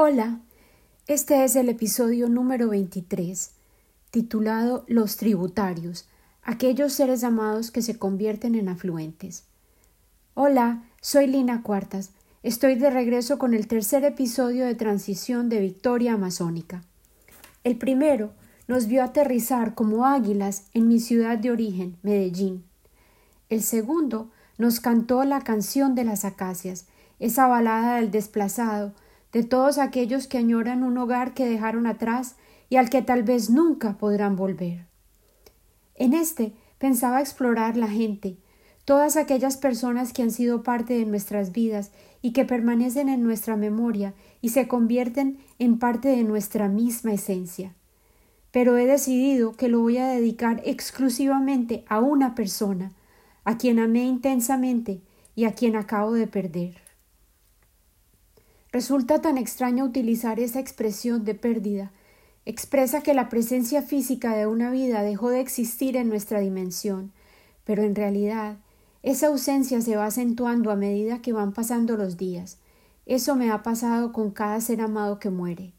Hola, este es el episodio número 23, titulado Los tributarios, aquellos seres amados que se convierten en afluentes. Hola, soy Lina Cuartas. Estoy de regreso con el tercer episodio de transición de Victoria Amazónica. El primero nos vio aterrizar como águilas en mi ciudad de origen, Medellín. El segundo nos cantó la canción de las acacias, esa balada del desplazado, de todos aquellos que añoran un hogar que dejaron atrás y al que tal vez nunca podrán volver. En este pensaba explorar la gente, todas aquellas personas que han sido parte de nuestras vidas y que permanecen en nuestra memoria y se convierten en parte de nuestra misma esencia. Pero he decidido que lo voy a dedicar exclusivamente a una persona, a quien amé intensamente y a quien acabo de perder. Resulta tan extraño utilizar esa expresión de pérdida. Expresa que la presencia física de una vida dejó de existir en nuestra dimensión, pero en realidad esa ausencia se va acentuando a medida que van pasando los días. Eso me ha pasado con cada ser amado que muere.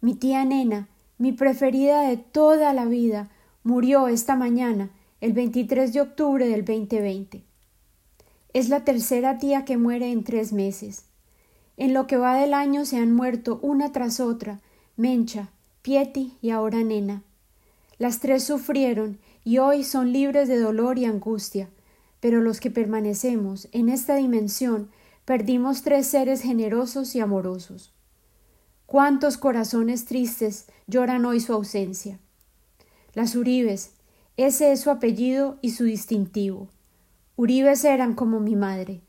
Mi tía Nena, mi preferida de toda la vida, murió esta mañana, el 23 de octubre del 2020. Es la tercera tía que muere en tres meses. En lo que va del año se han muerto una tras otra Mencha, Pieti y ahora Nena. Las tres sufrieron y hoy son libres de dolor y angustia, pero los que permanecemos en esta dimensión perdimos tres seres generosos y amorosos. Cuántos corazones tristes lloran hoy su ausencia. Las Uribes, ese es su apellido y su distintivo. Uribes eran como mi madre,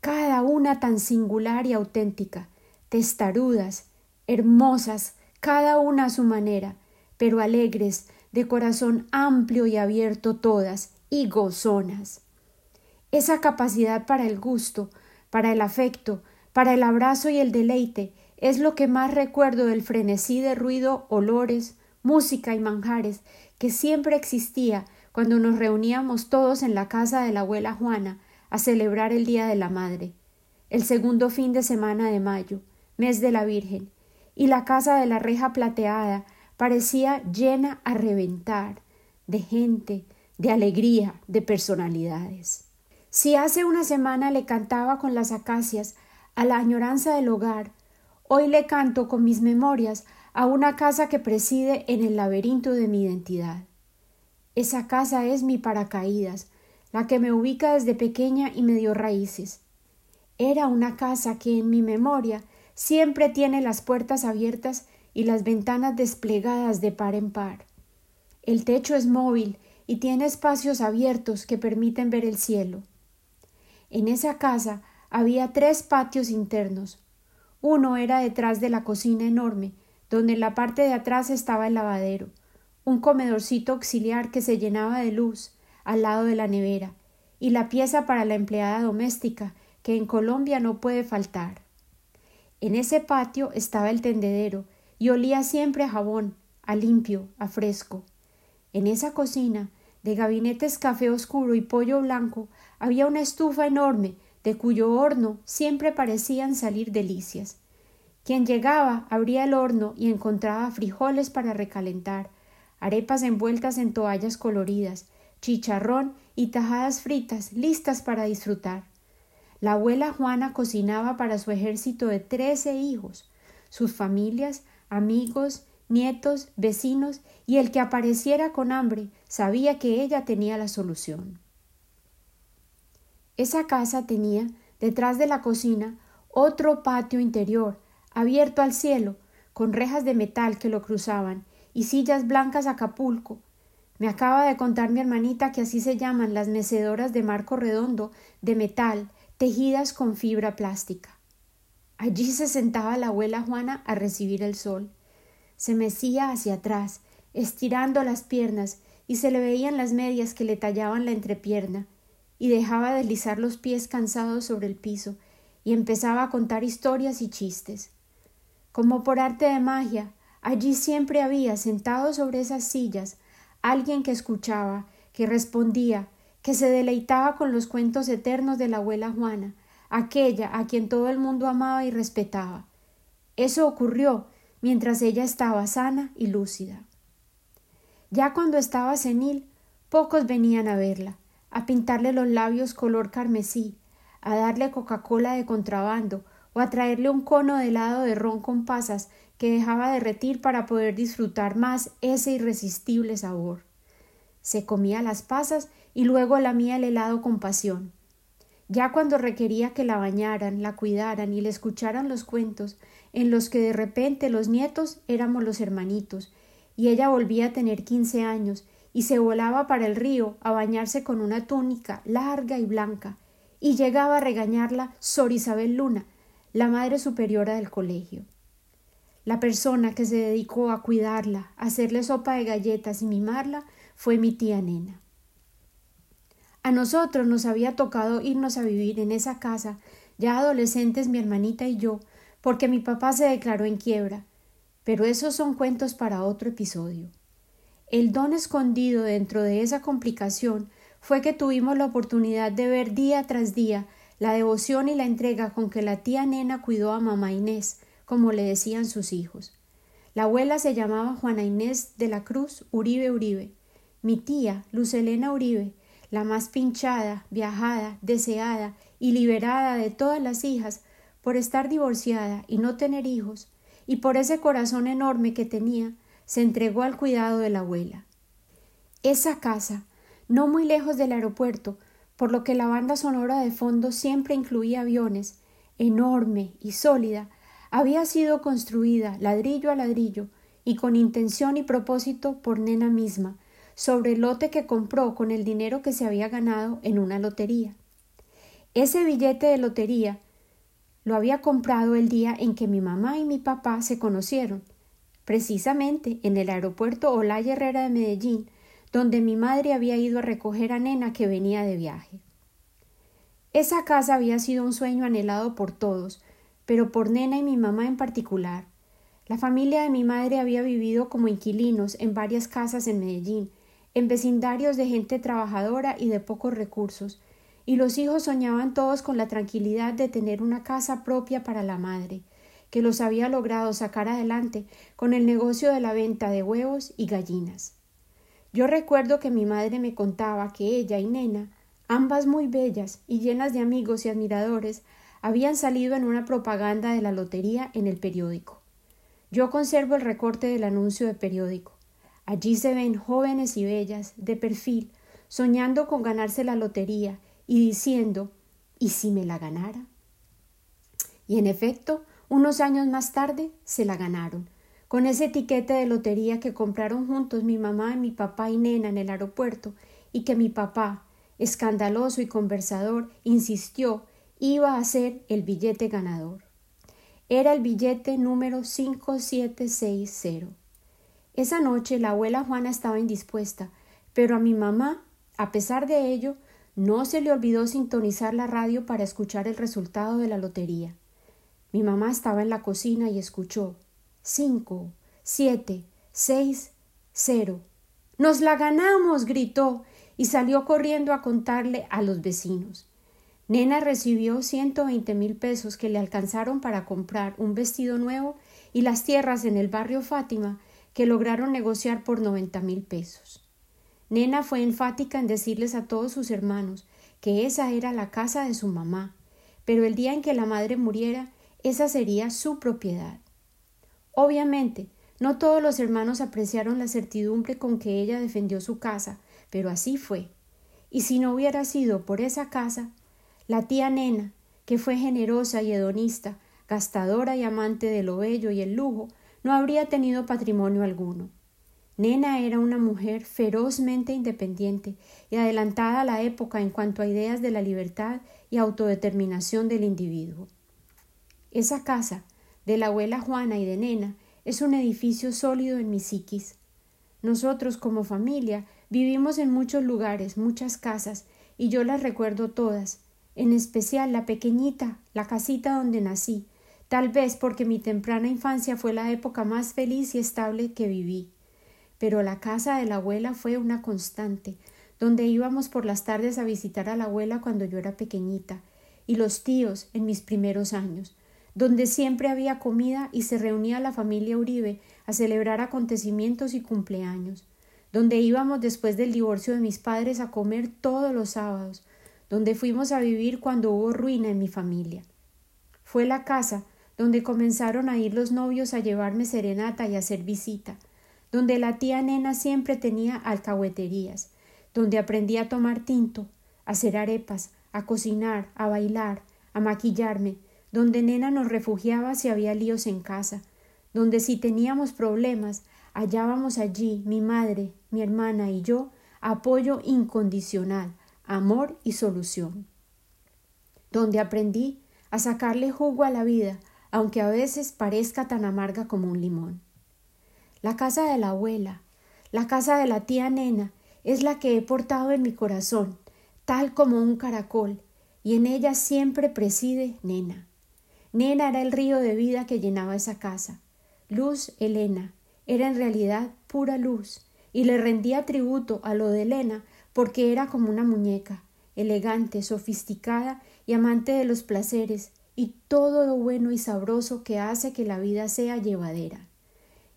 cada una tan singular y auténtica, testarudas, hermosas, cada una a su manera, pero alegres, de corazón amplio y abierto todas, y gozonas. Esa capacidad para el gusto, para el afecto, para el abrazo y el deleite es lo que más recuerdo del frenesí de ruido, olores, música y manjares que siempre existía cuando nos reuníamos todos en la casa de la abuela Juana a celebrar el Día de la Madre, el segundo fin de semana de mayo, mes de la Virgen, y la casa de la reja plateada parecía llena a reventar de gente, de alegría, de personalidades. Si hace una semana le cantaba con las acacias a la añoranza del hogar, hoy le canto con mis memorias a una casa que preside en el laberinto de mi identidad. Esa casa es mi paracaídas, la que me ubica desde pequeña y me dio raíces. Era una casa que en mi memoria siempre tiene las puertas abiertas y las ventanas desplegadas de par en par. El techo es móvil y tiene espacios abiertos que permiten ver el cielo. En esa casa había tres patios internos. Uno era detrás de la cocina enorme, donde en la parte de atrás estaba el lavadero, un comedorcito auxiliar que se llenaba de luz, al lado de la nevera, y la pieza para la empleada doméstica, que en Colombia no puede faltar. En ese patio estaba el tendedero, y olía siempre a jabón, a limpio, a fresco. En esa cocina, de gabinetes café oscuro y pollo blanco, había una estufa enorme, de cuyo horno siempre parecían salir delicias. Quien llegaba abría el horno y encontraba frijoles para recalentar, arepas envueltas en toallas coloridas, chicharrón y tajadas fritas listas para disfrutar. La abuela Juana cocinaba para su ejército de trece hijos, sus familias, amigos, nietos, vecinos, y el que apareciera con hambre sabía que ella tenía la solución. Esa casa tenía, detrás de la cocina, otro patio interior, abierto al cielo, con rejas de metal que lo cruzaban, y sillas blancas Acapulco, me acaba de contar mi hermanita que así se llaman las mecedoras de marco redondo de metal tejidas con fibra plástica. Allí se sentaba la abuela Juana a recibir el sol. Se mecía hacia atrás, estirando las piernas, y se le veían las medias que le tallaban la entrepierna, y dejaba deslizar los pies cansados sobre el piso, y empezaba a contar historias y chistes. Como por arte de magia, allí siempre había, sentado sobre esas sillas, alguien que escuchaba, que respondía, que se deleitaba con los cuentos eternos de la abuela Juana, aquella a quien todo el mundo amaba y respetaba. Eso ocurrió mientras ella estaba sana y lúcida. Ya cuando estaba senil, pocos venían a verla, a pintarle los labios color carmesí, a darle Coca-Cola de contrabando o a traerle un cono de helado de ron con pasas que dejaba derretir para poder disfrutar más ese irresistible sabor. Se comía las pasas y luego lamía el helado con pasión. Ya cuando requería que la bañaran, la cuidaran y le escucharan los cuentos, en los que de repente los nietos éramos los hermanitos, y ella volvía a tener quince años, y se volaba para el río a bañarse con una túnica larga y blanca, y llegaba a regañarla Sor Isabel Luna, la madre superiora del colegio. La persona que se dedicó a cuidarla, hacerle sopa de galletas y mimarla fue mi tía Nena. A nosotros nos había tocado irnos a vivir en esa casa, ya adolescentes mi hermanita y yo, porque mi papá se declaró en quiebra. Pero esos son cuentos para otro episodio. El don escondido dentro de esa complicación fue que tuvimos la oportunidad de ver día tras día la devoción y la entrega con que la tía nena cuidó a mamá Inés, como le decían sus hijos. La abuela se llamaba Juana Inés de la Cruz Uribe Uribe. Mi tía, Luz Elena Uribe, la más pinchada, viajada, deseada y liberada de todas las hijas, por estar divorciada y no tener hijos, y por ese corazón enorme que tenía, se entregó al cuidado de la abuela. Esa casa, no muy lejos del aeropuerto, por lo que la banda sonora de fondo siempre incluía aviones, enorme y sólida, había sido construida ladrillo a ladrillo y con intención y propósito por Nena misma, sobre el lote que compró con el dinero que se había ganado en una lotería. Ese billete de lotería lo había comprado el día en que mi mamá y mi papá se conocieron, precisamente en el aeropuerto Olaya Herrera de Medellín, donde mi madre había ido a recoger a Nena que venía de viaje. Esa casa había sido un sueño anhelado por todos, pero por Nena y mi mamá en particular. La familia de mi madre había vivido como inquilinos en varias casas en Medellín, en vecindarios de gente trabajadora y de pocos recursos, y los hijos soñaban todos con la tranquilidad de tener una casa propia para la madre, que los había logrado sacar adelante con el negocio de la venta de huevos y gallinas. Yo recuerdo que mi madre me contaba que ella y Nena, ambas muy bellas y llenas de amigos y admiradores, habían salido en una propaganda de la lotería en el periódico. Yo conservo el recorte del anuncio de periódico. Allí se ven jóvenes y bellas, de perfil, soñando con ganarse la lotería y diciendo ¿y si me la ganara? Y en efecto, unos años más tarde se la ganaron, con ese etiquete de lotería que compraron juntos mi mamá, mi papá y nena en el aeropuerto, y que mi papá, escandaloso y conversador, insistió iba a ser el billete ganador. Era el billete número 5760. Esa noche la abuela Juana estaba indispuesta, pero a mi mamá, a pesar de ello, no se le olvidó sintonizar la radio para escuchar el resultado de la lotería. Mi mamá estaba en la cocina y escuchó cinco, siete, seis, cero. Nos la ganamos. gritó y salió corriendo a contarle a los vecinos. Nena recibió ciento veinte mil pesos que le alcanzaron para comprar un vestido nuevo y las tierras en el barrio Fátima que lograron negociar por noventa mil pesos. Nena fue enfática en decirles a todos sus hermanos que esa era la casa de su mamá, pero el día en que la madre muriera, esa sería su propiedad. Obviamente, no todos los hermanos apreciaron la certidumbre con que ella defendió su casa, pero así fue. Y si no hubiera sido por esa casa, la tía Nena, que fue generosa y hedonista, gastadora y amante de lo bello y el lujo, no habría tenido patrimonio alguno. Nena era una mujer ferozmente independiente y adelantada a la época en cuanto a ideas de la libertad y autodeterminación del individuo. Esa casa, de la abuela Juana y de Nena, es un edificio sólido en mi psiquis. Nosotros, como familia, vivimos en muchos lugares, muchas casas, y yo las recuerdo todas, en especial la pequeñita, la casita donde nací, tal vez porque mi temprana infancia fue la época más feliz y estable que viví. Pero la casa de la abuela fue una constante, donde íbamos por las tardes a visitar a la abuela cuando yo era pequeñita, y los tíos en mis primeros años, donde siempre había comida y se reunía la familia Uribe a celebrar acontecimientos y cumpleaños, donde íbamos después del divorcio de mis padres a comer todos los sábados, donde fuimos a vivir cuando hubo ruina en mi familia. Fue la casa donde comenzaron a ir los novios a llevarme serenata y a hacer visita, donde la tía nena siempre tenía alcahueterías, donde aprendí a tomar tinto, a hacer arepas, a cocinar, a bailar, a maquillarme, donde nena nos refugiaba si había líos en casa, donde si teníamos problemas hallábamos allí mi madre, mi hermana y yo apoyo incondicional, amor y solución. Donde aprendí a sacarle jugo a la vida, aunque a veces parezca tan amarga como un limón. La casa de la abuela, la casa de la tía nena, es la que he portado en mi corazón, tal como un caracol, y en ella siempre preside nena. Nena era el río de vida que llenaba esa casa. Luz Elena era en realidad pura luz, y le rendía tributo a lo de Elena porque era como una muñeca, elegante, sofisticada y amante de los placeres y todo lo bueno y sabroso que hace que la vida sea llevadera.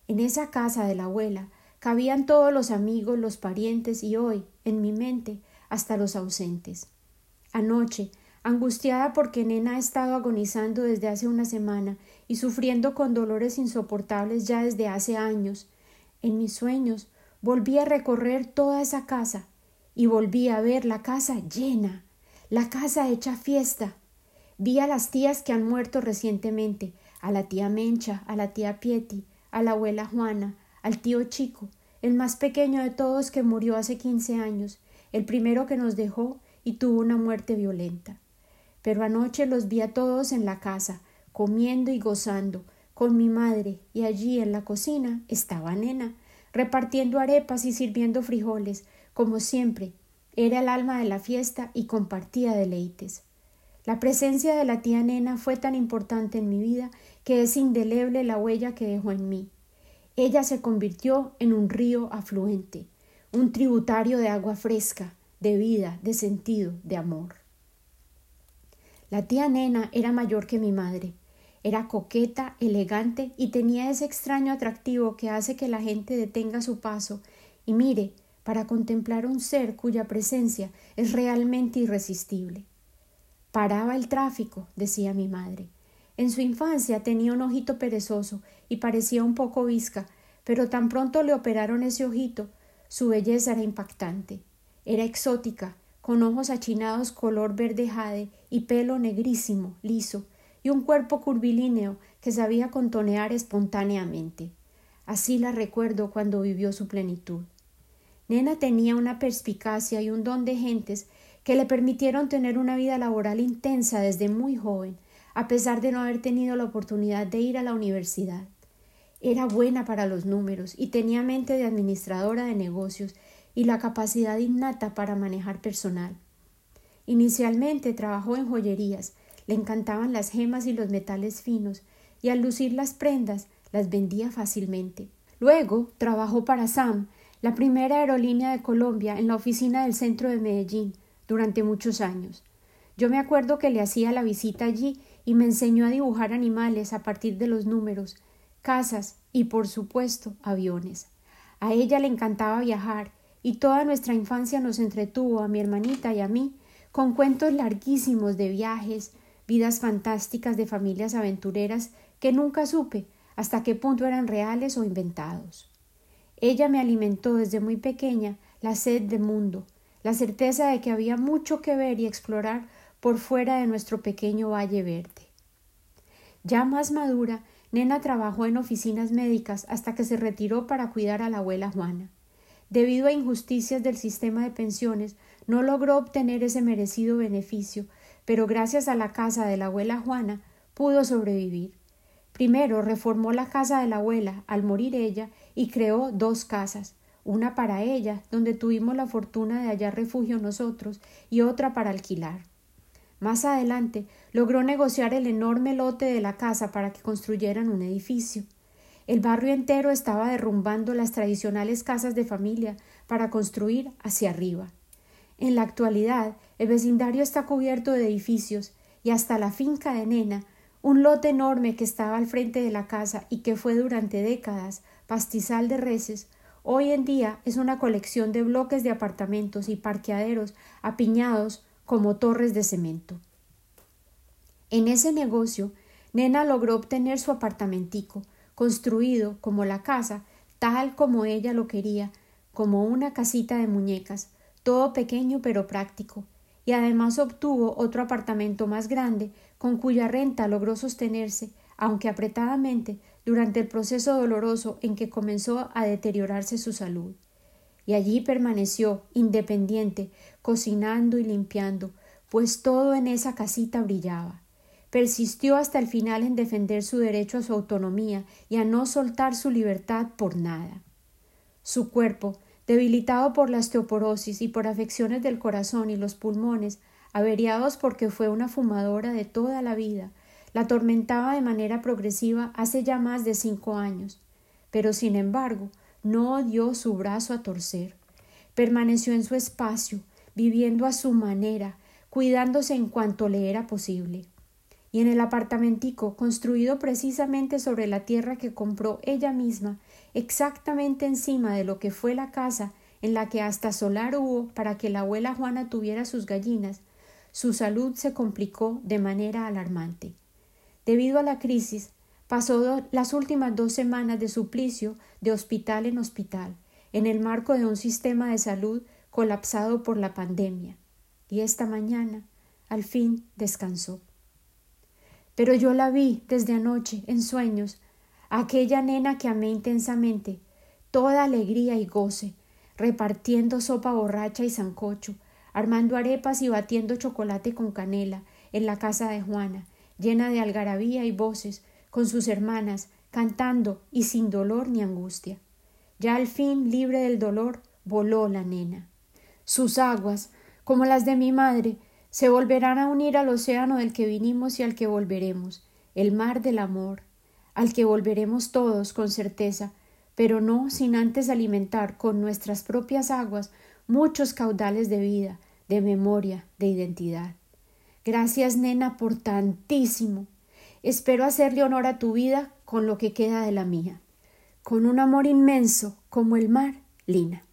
En esa casa de la abuela cabían todos los amigos, los parientes y hoy, en mi mente, hasta los ausentes. Anoche, angustiada porque Nena ha estado agonizando desde hace una semana y sufriendo con dolores insoportables ya desde hace años, en mis sueños volví a recorrer toda esa casa y volví a ver la casa llena, la casa hecha fiesta. Vi a las tías que han muerto recientemente, a la tía Mencha, a la tía Pieti, a la abuela Juana, al tío Chico, el más pequeño de todos que murió hace quince años, el primero que nos dejó y tuvo una muerte violenta. Pero anoche los vi a todos en la casa, comiendo y gozando, con mi madre, y allí en la cocina estaba nena, repartiendo arepas y sirviendo frijoles, como siempre, era el alma de la fiesta y compartía deleites. La presencia de la tía nena fue tan importante en mi vida que es indeleble la huella que dejó en mí. Ella se convirtió en un río afluente, un tributario de agua fresca, de vida, de sentido, de amor. La tía nena era mayor que mi madre. Era coqueta, elegante y tenía ese extraño atractivo que hace que la gente detenga su paso y mire para contemplar un ser cuya presencia es realmente irresistible. Paraba el tráfico, decía mi madre. En su infancia tenía un ojito perezoso y parecía un poco visca, pero tan pronto le operaron ese ojito, su belleza era impactante. Era exótica, con ojos achinados color verde jade y pelo negrísimo, liso, y un cuerpo curvilíneo que sabía contonear espontáneamente. Así la recuerdo cuando vivió su plenitud. Nena tenía una perspicacia y un don de gentes que le permitieron tener una vida laboral intensa desde muy joven, a pesar de no haber tenido la oportunidad de ir a la universidad. Era buena para los números y tenía mente de administradora de negocios y la capacidad innata para manejar personal. Inicialmente trabajó en joyerías, le encantaban las gemas y los metales finos, y al lucir las prendas las vendía fácilmente. Luego trabajó para Sam, la primera aerolínea de Colombia en la oficina del centro de Medellín durante muchos años. Yo me acuerdo que le hacía la visita allí y me enseñó a dibujar animales a partir de los números, casas y, por supuesto, aviones. A ella le encantaba viajar y toda nuestra infancia nos entretuvo a mi hermanita y a mí con cuentos larguísimos de viajes, vidas fantásticas de familias aventureras que nunca supe hasta qué punto eran reales o inventados. Ella me alimentó desde muy pequeña la sed de mundo, la certeza de que había mucho que ver y explorar por fuera de nuestro pequeño valle verde. Ya más madura, Nena trabajó en oficinas médicas hasta que se retiró para cuidar a la abuela Juana. Debido a injusticias del sistema de pensiones, no logró obtener ese merecido beneficio, pero gracias a la casa de la abuela Juana pudo sobrevivir. Primero reformó la casa de la abuela al morir ella y creó dos casas, una para ella, donde tuvimos la fortuna de hallar refugio nosotros, y otra para alquilar. Más adelante logró negociar el enorme lote de la casa para que construyeran un edificio. El barrio entero estaba derrumbando las tradicionales casas de familia para construir hacia arriba. En la actualidad, el vecindario está cubierto de edificios y hasta la finca de Nena Un lote enorme que estaba al frente de la casa y que fue durante décadas pastizal de reses, hoy en día es una colección de bloques de apartamentos y parqueaderos apiñados como torres de cemento. En ese negocio, Nena logró obtener su apartamentico, construido como la casa, tal como ella lo quería, como una casita de muñecas, todo pequeño pero práctico, y además obtuvo otro apartamento más grande, con cuya renta logró sostenerse, aunque apretadamente, durante el proceso doloroso en que comenzó a deteriorarse su salud. Y allí permaneció, independiente, cocinando y limpiando, pues todo en esa casita brillaba. Persistió hasta el final en defender su derecho a su autonomía y a no soltar su libertad por nada. Su cuerpo, debilitado por la osteoporosis y por afecciones del corazón y los pulmones, averiados porque fue una fumadora de toda la vida, la atormentaba de manera progresiva hace ya más de cinco años, pero sin embargo no dio su brazo a torcer. Permaneció en su espacio, viviendo a su manera, cuidándose en cuanto le era posible. Y en el apartamentico, construido precisamente sobre la tierra que compró ella misma, exactamente encima de lo que fue la casa en la que hasta solar hubo para que la abuela Juana tuviera sus gallinas, su salud se complicó de manera alarmante. Debido a la crisis, pasó las últimas dos semanas de suplicio de hospital en hospital, en el marco de un sistema de salud colapsado por la pandemia. Y esta mañana, al fin, descansó. Pero yo la vi desde anoche, en sueños, aquella nena que amé intensamente, toda alegría y goce, repartiendo sopa borracha y sancocho, armando arepas y batiendo chocolate con canela en la casa de Juana, llena de algarabía y voces, con sus hermanas, cantando y sin dolor ni angustia. Ya al fin, libre del dolor, voló la nena. Sus aguas, como las de mi madre, se volverán a unir al océano del que vinimos y al que volveremos, el mar del amor, al que volveremos todos con certeza, pero no sin antes alimentar con nuestras propias aguas muchos caudales de vida, de memoria, de identidad. Gracias, nena, por tantísimo. Espero hacerle honor a tu vida con lo que queda de la mía. Con un amor inmenso como el mar, Lina.